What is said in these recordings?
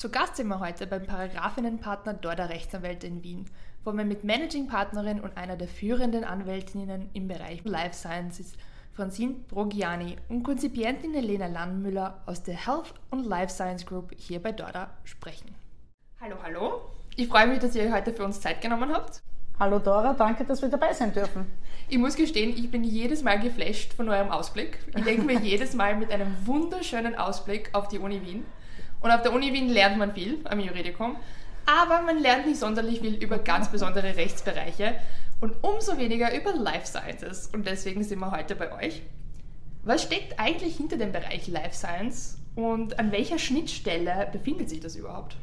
Zu Gast sind wir heute beim Paragraphinnenpartner Dorda Rechtsanwälte in Wien, wo wir mit Managing Partnerin und einer der führenden Anwältinnen im Bereich Life Sciences, Francine Brogiani und Konzipientin Helena Landmüller aus der Health und Life Science Group hier bei Dorda sprechen. Hallo, hallo. Ich freue mich, dass ihr heute für uns Zeit genommen habt. Hallo Dora, danke, dass wir dabei sein dürfen. Ich muss gestehen, ich bin jedes Mal geflasht von eurem Ausblick. Ich denke mir jedes Mal mit einem wunderschönen Ausblick auf die Uni Wien. Und auf der Uni Wien lernt man viel am Juridikum, aber man lernt nicht sonderlich viel über ganz besondere Rechtsbereiche und umso weniger über Life Sciences. Und deswegen sind wir heute bei euch. Was steckt eigentlich hinter dem Bereich Life Science und an welcher Schnittstelle befindet sich das überhaupt?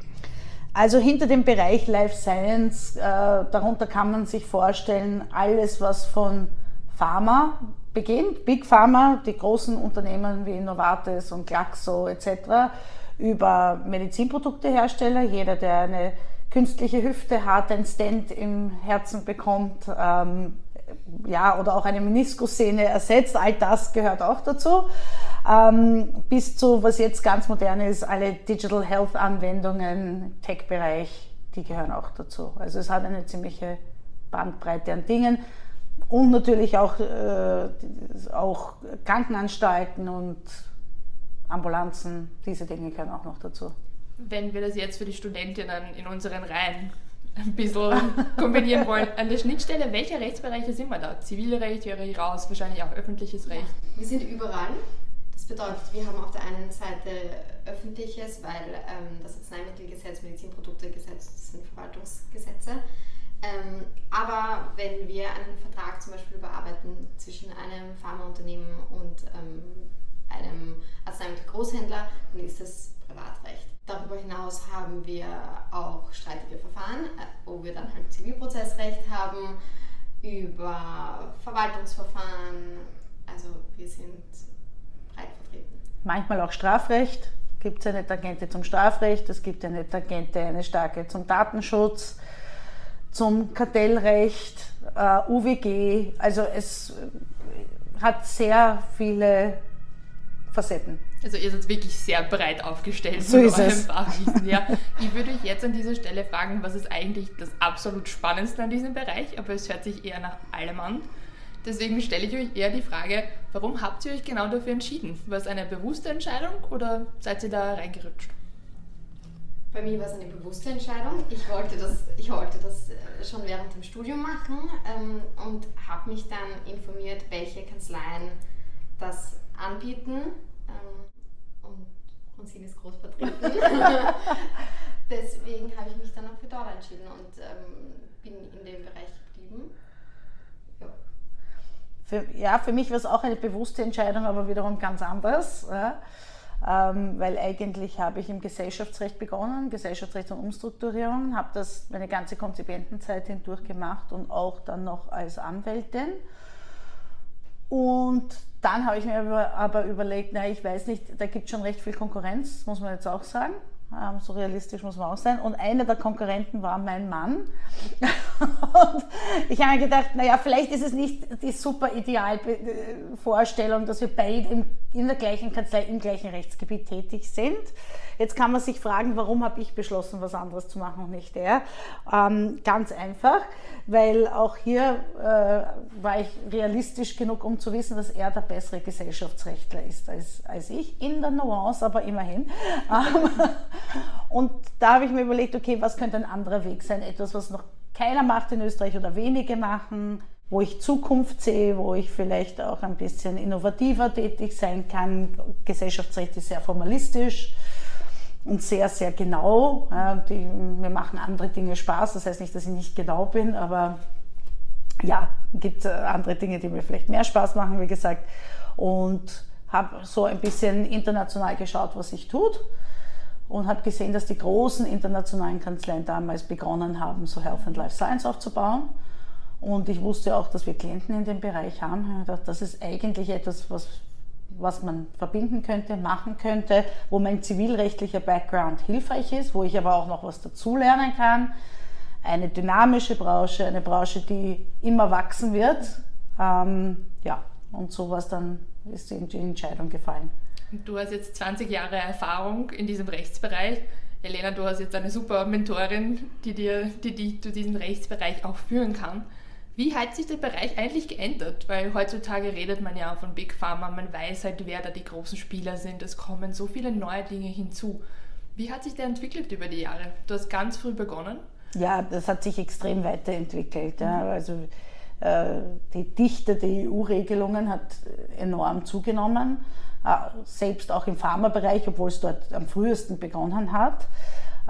Also hinter dem Bereich Life Science, äh, darunter kann man sich vorstellen, alles, was von Pharma beginnt, Big Pharma, die großen Unternehmen wie Novartis und Glaxo etc., über Medizinproduktehersteller. Jeder, der eine künstliche Hüfte hat, ein Stent im Herzen bekommt, ähm, ja, oder auch eine Meniskussehne ersetzt, all das gehört auch dazu. Ähm, bis zu, was jetzt ganz modern ist, alle Digital Health Anwendungen, Tech-Bereich, die gehören auch dazu. Also es hat eine ziemliche Bandbreite an Dingen und natürlich auch, äh, auch Krankenanstalten und Ambulanzen, diese Dinge gehören auch noch dazu. Wenn wir das jetzt für die Studentinnen in unseren Reihen ein bisschen kombinieren wollen, an der Schnittstelle, welche Rechtsbereiche sind wir da? Zivilrecht höre ich raus, wahrscheinlich auch öffentliches Recht. Wir sind überall. Das bedeutet, wir haben auf der einen Seite öffentliches, weil ähm, das Arzneimittelgesetz, Medizinproduktegesetz, das sind Verwaltungsgesetze. Ähm, aber wenn wir einen Vertrag zum Beispiel überarbeiten zwischen einem Pharmaunternehmen und ähm, einem Arzneimittelgroßhändler, dann ist das Privatrecht. Darüber hinaus haben wir auch streitige Verfahren, äh, wo wir dann halt Zivilprozessrecht haben, über Verwaltungsverfahren. Also wir sind breit vertreten. Manchmal auch Strafrecht. Gibt es eine Tangente zum Strafrecht, es gibt eine Tangente, eine starke zum Datenschutz, zum Kartellrecht, äh, UWG. Also es hat sehr viele Facetten. Also ihr seid wirklich sehr breit aufgestellt so ist es. Fachwissen. Ja. Ich würde euch jetzt an dieser Stelle fragen, was ist eigentlich das absolut Spannendste an diesem Bereich, aber es hört sich eher nach allem an. Deswegen stelle ich euch eher die Frage, warum habt ihr euch genau dafür entschieden? War es eine bewusste Entscheidung oder seid ihr da reingerutscht? Bei mir war es eine bewusste Entscheidung. Ich wollte das, ich wollte das äh, schon während dem Studium machen ähm, und habe mich dann informiert, welche Kanzleien das anbieten und sie ist groß vertreten. Deswegen habe ich mich dann auch für Dora entschieden und ähm, bin in dem Bereich geblieben. Ja. Für, ja, für mich war es auch eine bewusste Entscheidung, aber wiederum ganz anders. Ja. Ähm, weil eigentlich habe ich im Gesellschaftsrecht begonnen, Gesellschaftsrecht und Umstrukturierung, habe das meine ganze Konzipientenzeit hindurch gemacht und auch dann noch als Anwältin. Und dann habe ich mir aber überlegt, na, ich weiß nicht, da gibt es schon recht viel Konkurrenz, muss man jetzt auch sagen. Ähm, so realistisch muss man auch sein. Und einer der Konkurrenten war mein Mann. und ich habe mir gedacht, naja, vielleicht ist es nicht die super Idealvorstellung, dass wir beide in der gleichen Kanzlei, im gleichen Rechtsgebiet tätig sind. Jetzt kann man sich fragen, warum habe ich beschlossen, was anderes zu machen und nicht er? Ähm, ganz einfach, weil auch hier äh, war ich realistisch genug, um zu wissen, dass er der bessere Gesellschaftsrechtler ist als, als ich. In der Nuance, aber immerhin. Ähm, und da habe ich mir überlegt, okay, was könnte ein anderer Weg sein? Etwas, was noch keiner macht in Österreich oder wenige machen wo ich Zukunft sehe, wo ich vielleicht auch ein bisschen innovativer tätig sein kann. Gesellschaftsrecht ist sehr formalistisch und sehr, sehr genau. Mir machen andere Dinge Spaß, das heißt nicht, dass ich nicht genau bin, aber ja, gibt äh, andere Dinge, die mir vielleicht mehr Spaß machen, wie gesagt. Und habe so ein bisschen international geschaut, was sich tut und habe gesehen, dass die großen internationalen Kanzleien damals begonnen haben, so Health and Life Science aufzubauen. Und ich wusste auch, dass wir Klienten in dem Bereich haben. Ich dachte, das ist eigentlich etwas, was was man verbinden könnte, machen könnte, wo mein zivilrechtlicher Background hilfreich ist, wo ich aber auch noch was dazulernen kann. Eine dynamische Branche, eine Branche, die immer wachsen wird. Ähm, ja, und sowas dann ist die Entscheidung gefallen. Du hast jetzt 20 Jahre Erfahrung in diesem Rechtsbereich. Elena, du hast jetzt eine super Mentorin, die dir, die dich durch diesen Rechtsbereich auch führen kann. Wie hat sich der Bereich eigentlich geändert? Weil heutzutage redet man ja von Big Pharma, man weiß halt, wer da die großen Spieler sind. Es kommen so viele neue Dinge hinzu. Wie hat sich der entwickelt über die Jahre? Du hast ganz früh begonnen. Ja, das hat sich extrem weiterentwickelt. Ja. Mhm. Also äh, die Dichte der EU-Regelungen hat enorm zugenommen, selbst auch im Pharmabereich, obwohl es dort am frühesten begonnen hat.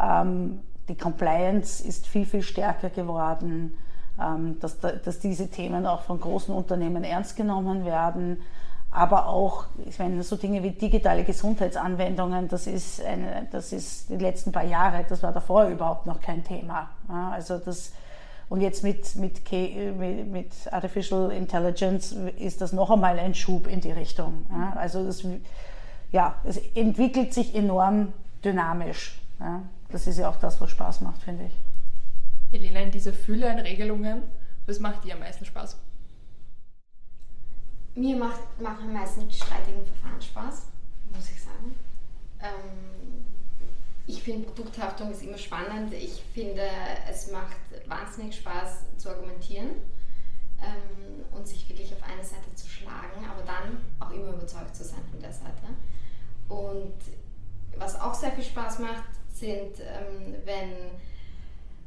Ähm, die Compliance ist viel, viel stärker geworden, ähm, dass, dass diese Themen auch von großen Unternehmen ernst genommen werden aber auch, ich meine, so Dinge wie digitale Gesundheitsanwendungen, das ist, eine, das ist die letzten paar Jahre, das war davor überhaupt noch kein Thema. Also das, und jetzt mit, mit, mit Artificial Intelligence ist das noch einmal ein Schub in die Richtung. Also das, ja, es entwickelt sich enorm dynamisch. Das ist ja auch das, was Spaß macht, finde ich. Elena, in dieser Fülle an Regelungen, was macht dir am meisten Spaß? Mir macht, machen meistens die streitigen Verfahren Spaß, muss ich sagen. Ähm, ich finde Produkthaftung ist immer spannend. Ich finde, es macht wahnsinnig Spaß zu argumentieren ähm, und sich wirklich auf eine Seite zu schlagen, aber dann auch immer überzeugt zu sein von der Seite. Und was auch sehr viel Spaß macht, sind, ähm, wenn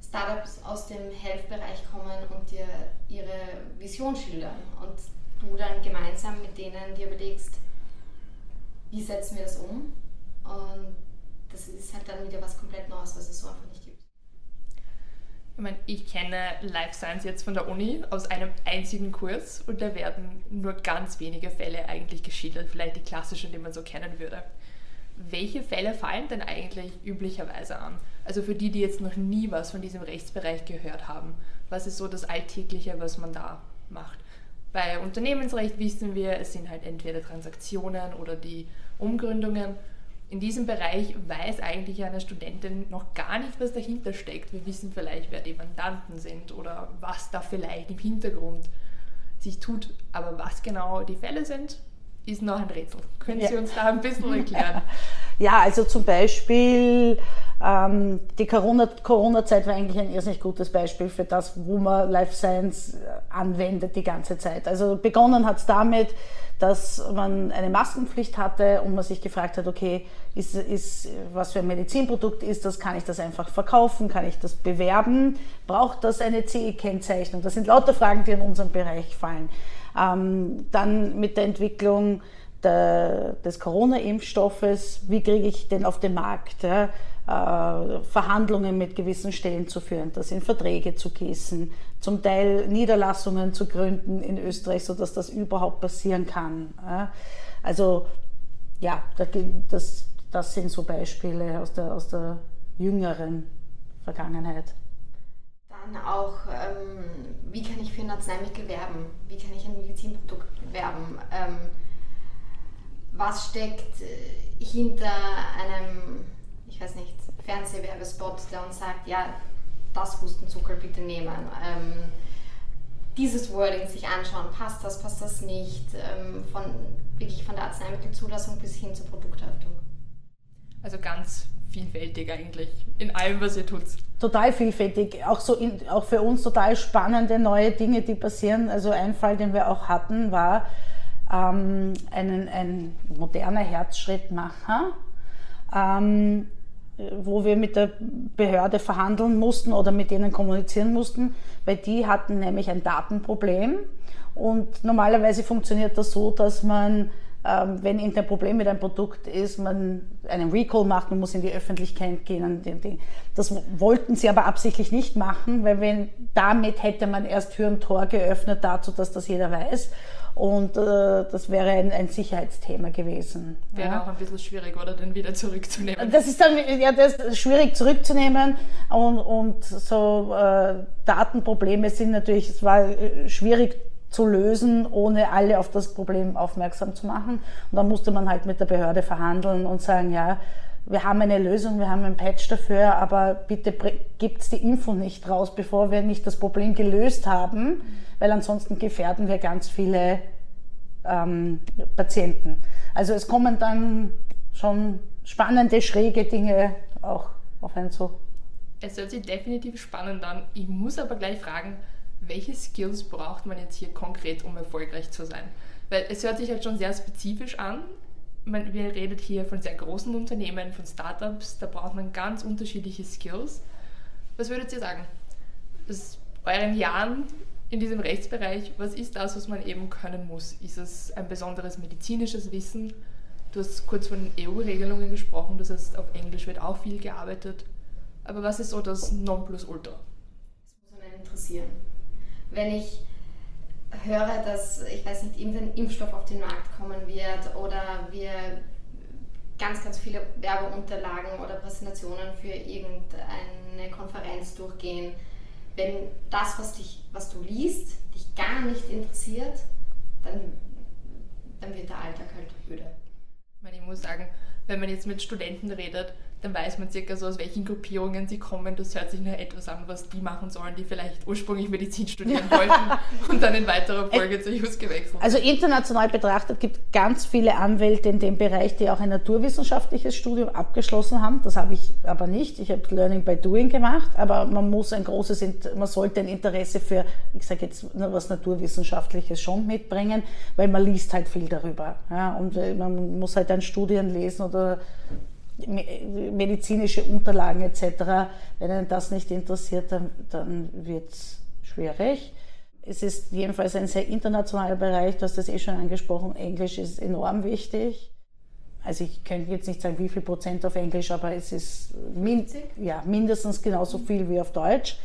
Startups aus dem Health-Bereich kommen und dir ihre Vision schildern und du dann gemeinsam mit denen dir überlegst, wie setzen wir das um? Und das ist halt dann wieder was komplett Neues, was es so einfach nicht gibt. Ich meine, ich kenne Life Science jetzt von der Uni aus einem einzigen Kurs und da werden nur ganz wenige Fälle eigentlich geschildert, vielleicht die klassischen, die man so kennen würde. Welche Fälle fallen denn eigentlich üblicherweise an? Also für die, die jetzt noch nie was von diesem Rechtsbereich gehört haben, was ist so das Alltägliche, was man da macht? Bei Unternehmensrecht wissen wir, es sind halt entweder Transaktionen oder die Umgründungen. In diesem Bereich weiß eigentlich eine Studentin noch gar nicht, was dahinter steckt. Wir wissen vielleicht, wer die Mandanten sind oder was da vielleicht im Hintergrund sich tut. Aber was genau die Fälle sind, ist noch ein Rätsel. Können Sie ja. uns da ein bisschen erklären? Ja, also zum Beispiel ähm, die Corona-Zeit Corona war eigentlich ein irrsinnig gutes Beispiel für das, wo man Life Science äh, anwendet die ganze Zeit. Also begonnen hat es damit, dass man eine Maskenpflicht hatte und man sich gefragt hat, okay, ist, ist, was für ein Medizinprodukt ist das, kann ich das einfach verkaufen, kann ich das bewerben, braucht das eine CE-Kennzeichnung? Das sind lauter Fragen, die in unserem Bereich fallen. Ähm, dann mit der Entwicklung der, des Corona-Impfstoffes, wie kriege ich den auf den Markt? Ja? Äh, Verhandlungen mit gewissen Stellen zu führen, das in Verträge zu gießen, zum Teil Niederlassungen zu gründen in Österreich, sodass das überhaupt passieren kann. Also ja, das, das sind so Beispiele aus der, aus der jüngeren Vergangenheit. Dann auch, ähm, wie kann ich für ein Arzneimittel werben? Wie kann ich ein Medizinprodukt werben? Ähm, was steckt äh, hinter einem ich weiß nicht, Fernsehwerbespot, der uns sagt, ja, das Hustenzucker bitte nehmen. Ähm, dieses Wording sich anschauen, passt das, passt das nicht, ähm, von, wirklich von der Arzneimittelzulassung bis hin zur Produkthaftung. Also ganz vielfältig eigentlich in allem, was ihr tut. Total vielfältig, auch, so in, auch für uns total spannende neue Dinge, die passieren. Also ein Fall, den wir auch hatten, war ähm, einen, ein moderner Herzschrittmacher. Ähm, wo wir mit der Behörde verhandeln mussten oder mit denen kommunizieren mussten, weil die hatten nämlich ein Datenproblem. Und normalerweise funktioniert das so, dass man, wenn irgendein Problem mit einem Produkt ist, man einen Recall macht, man muss in die Öffentlichkeit gehen. Das wollten sie aber absichtlich nicht machen, weil wenn, damit hätte man erst Tür und Tor geöffnet dazu, dass das jeder weiß. Und äh, das wäre ein, ein, Sicherheitsthema gewesen. Wäre ja. auch ein bisschen schwierig, oder den wieder zurückzunehmen. Das ist dann ja, das ist schwierig zurückzunehmen. Und, und so äh, Datenprobleme sind natürlich, es war äh, schwierig zu lösen, ohne alle auf das Problem aufmerksam zu machen. Und dann musste man halt mit der Behörde verhandeln und sagen, ja, wir haben eine Lösung, wir haben ein Patch dafür, aber bitte gibt die Info nicht raus, bevor wir nicht das Problem gelöst haben, weil ansonsten gefährden wir ganz viele ähm, Patienten. Also es kommen dann schon spannende, schräge Dinge auch auf einen zu. Es hört sich definitiv spannend an. Ich muss aber gleich fragen, welche Skills braucht man jetzt hier konkret, um erfolgreich zu sein? Weil es hört sich halt schon sehr spezifisch an. Man, wir reden hier von sehr großen Unternehmen, von Startups, da braucht man ganz unterschiedliche Skills. Was würdet ihr sagen? Aus euren Jahren in diesem Rechtsbereich, was ist das, was man eben können muss? Ist es ein besonderes medizinisches Wissen? Du hast kurz von EU-Regelungen gesprochen, das heißt, auf Englisch wird auch viel gearbeitet. Aber was ist so das Nonplusultra? Das muss einen interessieren. Wenn ich höre, dass, ich weiß nicht, irgendein Impfstoff auf den Markt kommen wird oder wir ganz, ganz viele Werbeunterlagen oder Präsentationen für irgendeine Konferenz durchgehen, wenn das, was, dich, was du liest, dich gar nicht interessiert, dann, dann wird der Alltag halt öde. Ich muss sagen, wenn man jetzt mit Studenten redet, dann weiß man circa so, aus welchen Gruppierungen sie kommen. Das hört sich nur etwas an, was die machen sollen, die vielleicht ursprünglich Medizin studieren wollten und dann in weiterer Folge zu JUS gewechselt Also international betrachtet gibt es ganz viele Anwälte in dem Bereich, die auch ein naturwissenschaftliches Studium abgeschlossen haben. Das habe ich aber nicht. Ich habe Learning by Doing gemacht, aber man muss ein großes, man sollte ein Interesse für, ich sage jetzt was Naturwissenschaftliches schon mitbringen, weil man liest halt viel darüber. Ja, und äh, man muss halt dann Studien lesen oder medizinische Unterlagen etc. Wenn einen das nicht interessiert, dann, dann wird es schwierig. Es ist jedenfalls ein sehr internationaler Bereich, du hast das eh schon angesprochen, Englisch ist enorm wichtig. Also ich könnte jetzt nicht sagen, wie viel Prozent auf Englisch, aber es ist min ja, mindestens genauso viel wie auf Deutsch.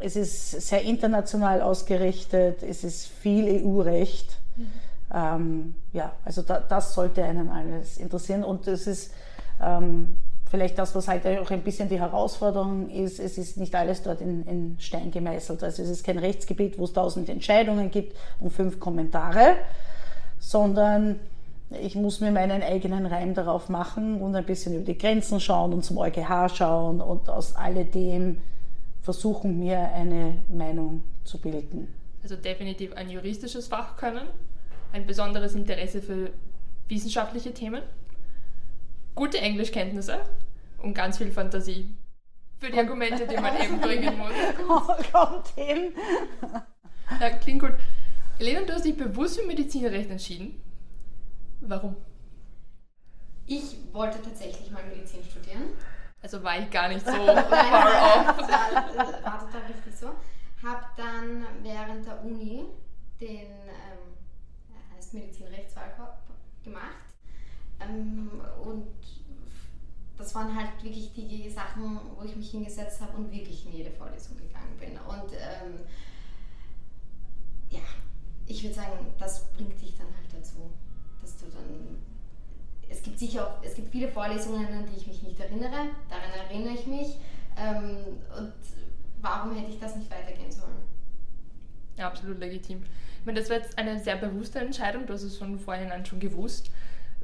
Es ist sehr international ausgerichtet, es ist viel EU-Recht. Mhm. Ähm, ja, also da, das sollte einen alles interessieren und es ist ähm, vielleicht das, was halt auch ein bisschen die Herausforderung ist, es ist nicht alles dort in, in Stein gemeißelt. Also es ist kein Rechtsgebiet, wo es tausend Entscheidungen gibt und fünf Kommentare, sondern ich muss mir meinen eigenen Reim darauf machen und ein bisschen über die Grenzen schauen und zum EuGH schauen und aus alledem versuchen, mir eine Meinung zu bilden. Also definitiv ein juristisches Fachkönnen, ein besonderes Interesse für wissenschaftliche Themen gute Englischkenntnisse und ganz viel Fantasie für die Argumente, die man eben bringen muss. Kommt hin. Ja, klingt gut. Elena, du hast dich bewusst für Medizinrecht entschieden. Warum? Ich wollte tatsächlich mal Medizin studieren. Also war ich gar nicht so far off. War, war total richtig so. Hab dann während der Uni den ähm, heißt Medizinrechtswahlkorb gemacht ähm, und das waren halt wirklich die Sachen, wo ich mich hingesetzt habe und wirklich in jede Vorlesung gegangen bin. Und ähm, ja, ich würde sagen, das bringt dich dann halt dazu, dass du dann. Es gibt sicher auch, es gibt viele Vorlesungen, an die ich mich nicht erinnere, daran erinnere ich mich. Ähm, und warum hätte ich das nicht weitergehen sollen? Ja, absolut legitim. Ich meine, das war jetzt eine sehr bewusste Entscheidung, du hast es von vornherein schon gewusst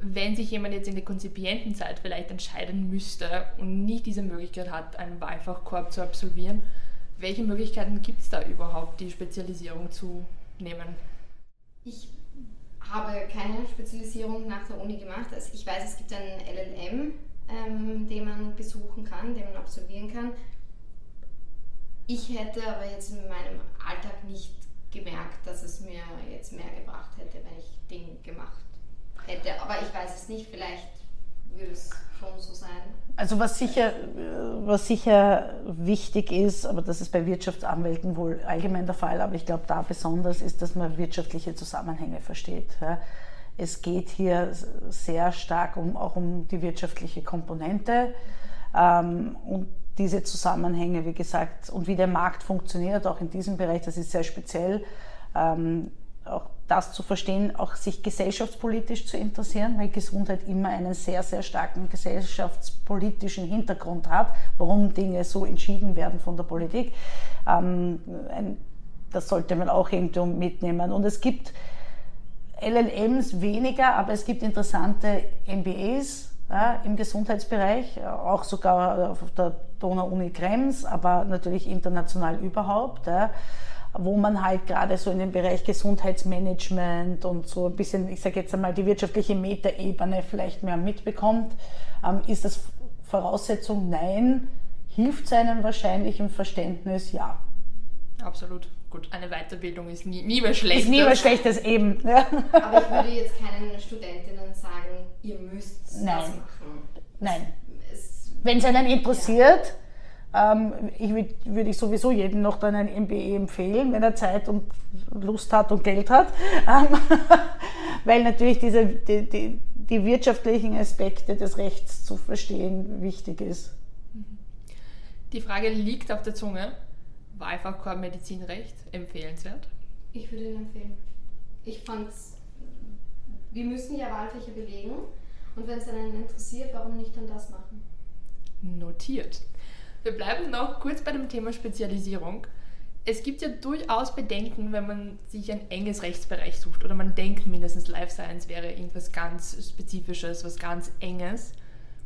wenn sich jemand jetzt in der konzipienten Zeit vielleicht entscheiden müsste und nicht diese Möglichkeit hat, einen Wahlfachkorb zu absolvieren, welche Möglichkeiten gibt es da überhaupt, die Spezialisierung zu nehmen? Ich habe keine Spezialisierung nach der Uni gemacht. Also ich weiß, es gibt einen LLM, ähm, den man besuchen kann, den man absolvieren kann. Ich hätte aber jetzt in meinem Alltag nicht gemerkt, dass es mir jetzt mehr gebracht hätte, wenn ich den gemacht hätte. Aber ich weiß es nicht, vielleicht würde es schon so sein. Also was sicher, was sicher wichtig ist, aber das ist bei Wirtschaftsanwälten wohl allgemein der Fall, aber ich glaube da besonders ist, dass man wirtschaftliche Zusammenhänge versteht. Es geht hier sehr stark um, auch um die wirtschaftliche Komponente ähm, und diese Zusammenhänge, wie gesagt, und wie der Markt funktioniert, auch in diesem Bereich, das ist sehr speziell. Ähm, auch das zu verstehen, auch sich gesellschaftspolitisch zu interessieren, weil Gesundheit immer einen sehr, sehr starken gesellschaftspolitischen Hintergrund hat, warum Dinge so entschieden werden von der Politik. Ähm, das sollte man auch irgendwo mitnehmen. Und es gibt LLMs weniger, aber es gibt interessante MBAs ja, im Gesundheitsbereich, auch sogar auf der Donau-Uni Krems, aber natürlich international überhaupt. Ja wo man halt gerade so in dem Bereich Gesundheitsmanagement und so ein bisschen, ich sage jetzt einmal, die wirtschaftliche Metaebene vielleicht mehr mitbekommt. Ähm, ist das Voraussetzung? Nein. hilft seinem wahrscheinlichen Verständnis, ja. Absolut. Gut, eine Weiterbildung ist nie, nie was Schlechtes. Ist nie was Schlechtes, eben. Ja. Aber ich würde jetzt keinen Studentinnen sagen, ihr müsst Nein. das machen. Nein. Es, Wenn es einen interessiert, ähm, ich würd, würde ich sowieso jedem noch dann ein MBE empfehlen, wenn er Zeit und Lust hat und Geld hat. Ähm, weil natürlich diese, die, die, die wirtschaftlichen Aspekte des Rechts zu verstehen wichtig ist. Die Frage liegt auf der Zunge. Wahlfachkorps Medizinrecht empfehlenswert? ich würde ihn empfehlen. Ich fand's, wir müssen ja Wahlfächer belegen und wenn es einen interessiert, warum nicht dann das machen? Notiert. Wir bleiben noch kurz bei dem Thema Spezialisierung. Es gibt ja durchaus Bedenken, wenn man sich ein enges Rechtsbereich sucht oder man denkt mindestens Life Science wäre irgendwas ganz Spezifisches, was ganz Enges.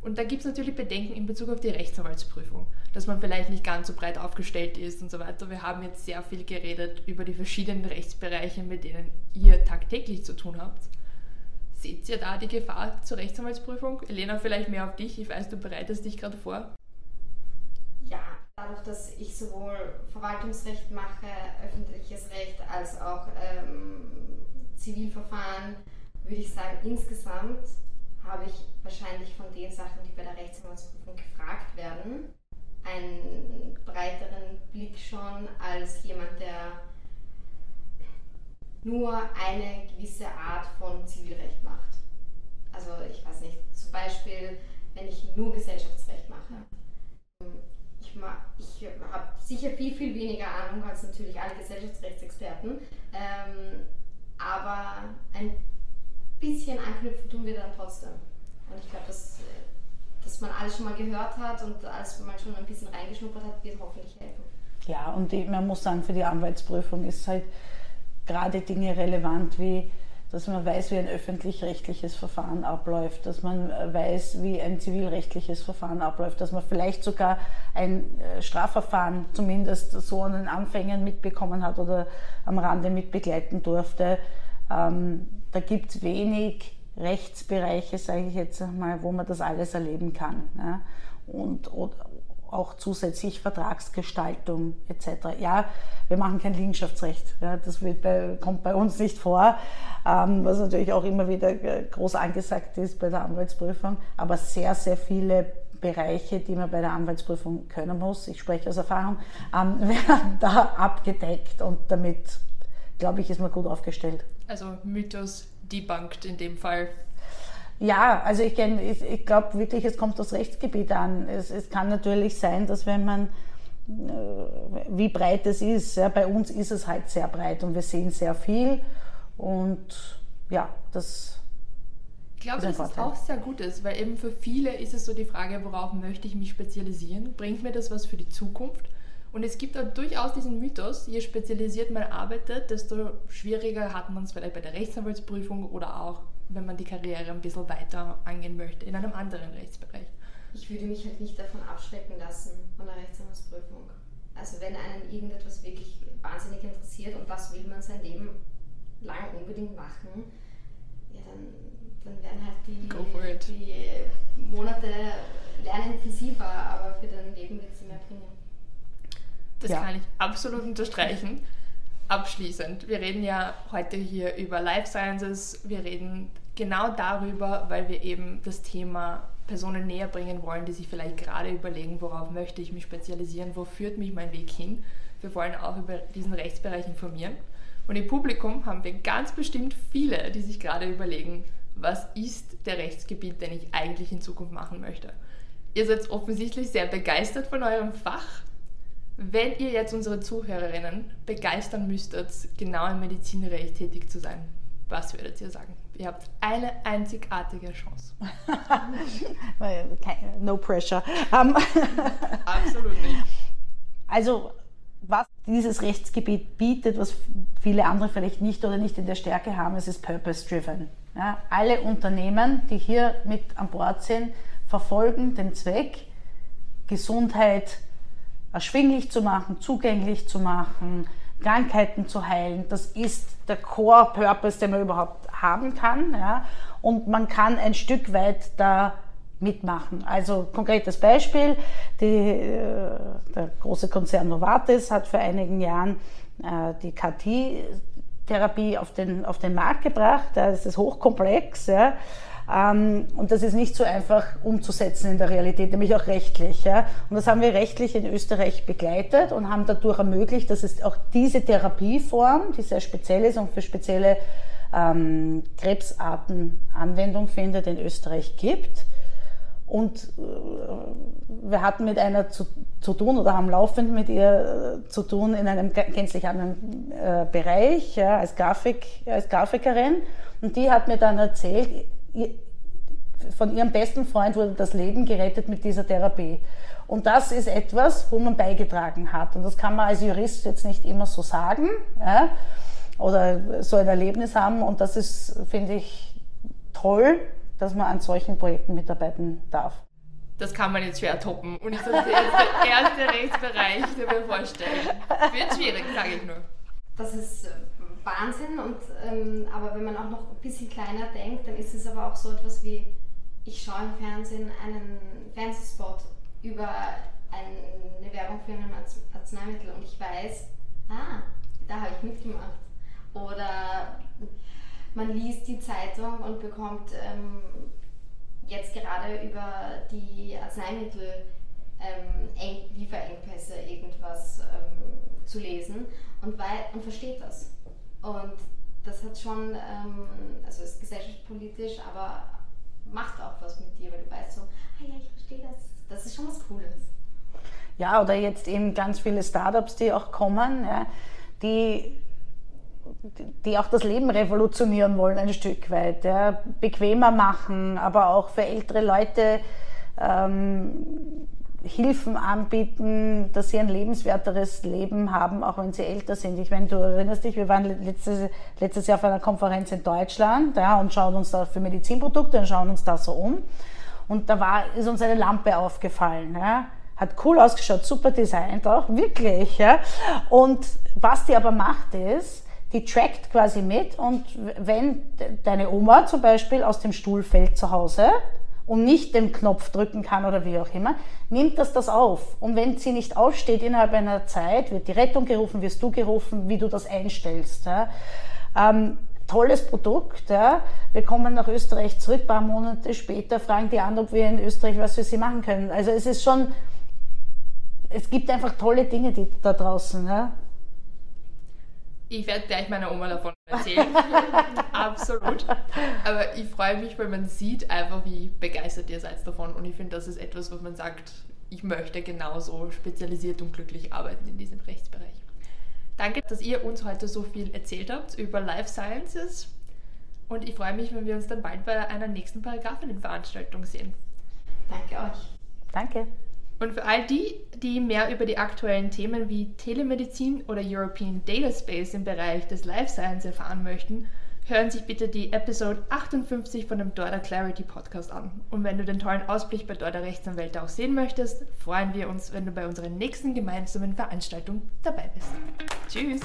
Und da gibt es natürlich Bedenken in Bezug auf die Rechtsanwaltsprüfung, dass man vielleicht nicht ganz so breit aufgestellt ist und so weiter. Wir haben jetzt sehr viel geredet über die verschiedenen Rechtsbereiche, mit denen ihr tagtäglich zu tun habt. Seht ihr da die Gefahr zur Rechtsanwaltsprüfung? Elena, vielleicht mehr auf dich. Ich weiß, du bereitest dich gerade vor. Dadurch, dass ich sowohl Verwaltungsrecht mache, öffentliches Recht als auch ähm, Zivilverfahren, würde ich sagen, insgesamt habe ich wahrscheinlich von den Sachen, die bei der Rechtsanwaltsprüfung gefragt werden, einen breiteren Blick schon als jemand, der nur eine gewisse Art von Zivilrecht macht. Also ich weiß nicht, zum Beispiel, wenn ich nur Gesellschaftsrecht mache. Ich, habe sicher viel, viel weniger Ahnung als natürlich alle Gesellschaftsrechtsexperten, ähm, aber ein bisschen anknüpfen tun wir dann trotzdem. Und ich glaube, dass, äh, dass man alles schon mal gehört hat und alles mal schon ein bisschen reingeschnuppert hat, wird hoffentlich helfen. Ja, und man muss sagen, für die Anwaltsprüfung ist halt gerade Dinge relevant wie, dass man weiß, wie ein öffentlich-rechtliches Verfahren abläuft, dass man äh, weiß, wie ein zivilrechtliches Verfahren abläuft, dass man vielleicht sogar ein äh, Strafverfahren zumindest so an den Anfängen mitbekommen hat oder am Rande mitbegleiten durfte. Ähm, da gibt es wenig Rechtsbereiche, sage ich jetzt mal, wo man das alles erleben kann. Ja? Und, oder, auch zusätzlich Vertragsgestaltung etc. Ja, wir machen kein Liegenschaftsrecht. Ja, das bei, kommt bei uns nicht vor, ähm, was natürlich auch immer wieder groß angesagt ist bei der Anwaltsprüfung. Aber sehr, sehr viele Bereiche, die man bei der Anwaltsprüfung können muss, ich spreche aus Erfahrung, ähm, werden da abgedeckt und damit, glaube ich, ist man gut aufgestellt. Also Mythos debunked in dem Fall. Ja, also ich, ich, ich glaube wirklich, es kommt das Rechtsgebiet an. Es, es kann natürlich sein, dass wenn man, äh, wie breit es ist, ja, bei uns ist es halt sehr breit und wir sehen sehr viel und ja, das Ich glaube, dass es auch sehr gut ist, weil eben für viele ist es so die Frage, worauf möchte ich mich spezialisieren? Bringt mir das was für die Zukunft? Und es gibt da durchaus diesen Mythos, je spezialisiert man arbeitet, desto schwieriger hat man es vielleicht bei der Rechtsanwaltsprüfung oder auch, wenn man die Karriere ein bisschen weiter angehen möchte in einem anderen Rechtsbereich. Ich würde mich halt nicht davon abschrecken lassen von der Rechtsanwaltsprüfung. Also wenn einen irgendetwas wirklich wahnsinnig interessiert und das will man sein Leben lang unbedingt machen, ja dann, dann werden halt die, die Monate lernintensiver, aber für dein Leben wird sie mehr bringen. Das Ja. kann ich absolut unterstreichen. Abschließend, wir reden ja heute hier über Life Sciences. Wir reden genau darüber, weil wir eben das Thema Personen näher bringen wollen, die sich vielleicht gerade überlegen, worauf möchte ich mich spezialisieren, wo führt mich mein Weg hin. Wir wollen auch über diesen Rechtsbereich informieren. Und im Publikum haben wir ganz bestimmt viele, die sich gerade überlegen, was ist der Rechtsgebiet, den ich eigentlich in Zukunft machen möchte. Ihr seid offensichtlich sehr begeistert von eurem Fach. Wenn ihr jetzt unsere Zuhörerinnen begeistern müsstet, genau im Medizinrecht tätig zu sein, was würdet ihr sagen? Ihr habt eine einzigartige Chance. no pressure. Ähm, Absolut nicht. Also was dieses Rechtsgebiet bietet, was viele andere vielleicht nicht oder nicht in der Stärke haben, es ist purpose-driven. Ja, alle Unternehmen, die hier mit an Bord sind, verfolgen den Zweck, Gesundheit erschwinglich zu machen, zugänglich zu machen, Krankheiten zu heilen. Das ist der Core-Purpose, den man überhaupt haben kann. Ja. Und man kann ein Stück weit da mitmachen. Also konkretes Beispiel, die, äh, der große Konzern Novartis hat vor einigen Jahren äh, die KT-Therapie auf den, auf den Markt gebracht. Das ist hochkomplex. Ja. Ähm, und das ist nicht so einfach umzusetzen in der Realität, nämlich auch rechtlich. Und das haben wir rechtlich in Österreich begleitet und haben dadurch ermöglicht, dass es auch diese Therapieform, die sehr speziell ist und für spezielle ähm, Krebsarten Anwendung findet, in Österreich gibt. Und äh, wir hatten mit einer zu, zu, tun oder haben laufend mit ihr äh, zu tun in einem gänzlich anderen äh, Bereich ja, als, Grafik, als Grafikerin. Und die hat mir dann erzählt, von ihrem besten Freund wurde das Leben gerettet mit dieser Therapie. Und das ist etwas, wo man beigetragen hat. Und das kann man als Jurist jetzt nicht immer so sagen ja, oder so ein Erlebnis haben. Und das ist, finde ich, toll, dass man an solchen Projekten mitarbeiten darf. Das kann man jetzt schwer toppen. Und ich das ist der erste Rechtsbereich, der mir vorstellen. Wird schwierig, sage ich nur. Das ist Wahnsinn. Und, ähm, aber wenn man auch noch ein bisschen kleiner denkt, dann ist es aber auch so etwas wie, ich schaue im Fernsehen einen Fernsehspot über eine Werbung für ein Arzneimittel und ich weiß, ah, da habe ich mitgemacht. Oder man liest die Zeitung und bekommt ähm, jetzt gerade über die Arzneimittel ähm, Lieferengpässe irgendwas ähm, zu lesen und, und versteht das. Und das hat schon, ähm, also ist gesellschaftspolitisch, aber macht auch was mit dir, weil du weißt so, ah ja, ich verstehe das. Das ist schon was Cooles. Ja, oder jetzt eben ganz viele Startups, die auch kommen, ja, die, die auch das Leben revolutionieren wollen ein Stück weit, ja, bequemer machen, aber auch für ältere Leute ähm, Hilfen anbieten, dass sie ein lebenswerteres Leben haben, auch wenn sie älter sind. Ich meine, du erinnerst dich, wir waren letztes, letztes Jahr auf einer Konferenz in Deutschland ja, und schauen uns da für Medizinprodukte und schauen uns da so um. Und da war, ist uns eine Lampe aufgefallen. Ja. Hat cool ausgeschaut, super designt auch, wirklich. Ja. Und was die aber macht ist, die trackt quasi mit und wenn deine Oma zum Beispiel aus dem Stuhl fällt zu Hause, und nicht den Knopf drücken kann oder wie auch immer, nimmt das das auf. Und wenn sie nicht aufsteht innerhalb einer Zeit, wird die Rettung gerufen, wirst du gerufen, wie du das einstellst. Ja. Ähm, tolles Produkt. Ja. Wir kommen nach Österreich zurück, ein paar Monate später fragen die an, ob wir in Österreich was für sie machen können. Also es ist schon, es gibt einfach tolle Dinge die, da draußen. Ja. Ich werde gleich meiner Oma davon erzählen. Absolut. Aber ich freue mich, weil man sieht einfach, wie begeistert ihr seid davon. Und ich finde, das ist etwas, was man sagt, ich möchte genauso spezialisiert und glücklich arbeiten in diesem Rechtsbereich. Danke, dass ihr uns heute so viel erzählt habt über Life Sciences. Und ich freue mich, wenn wir uns dann bald bei einer nächsten Paragraphinnenveranstaltung sehen. Danke euch. Danke. Und für all die, die mehr über die aktuellen Themen wie Telemedizin oder European Data Space im Bereich des Life Science erfahren möchten, hören sich bitte die Episode 58 von dem Dorda Clarity Podcast an. Und wenn du den tollen Ausblick bei Dorda Rechtsanwälte auch sehen möchtest, freuen wir uns, wenn du bei unserer nächsten gemeinsamen Veranstaltung dabei bist. Tschüss!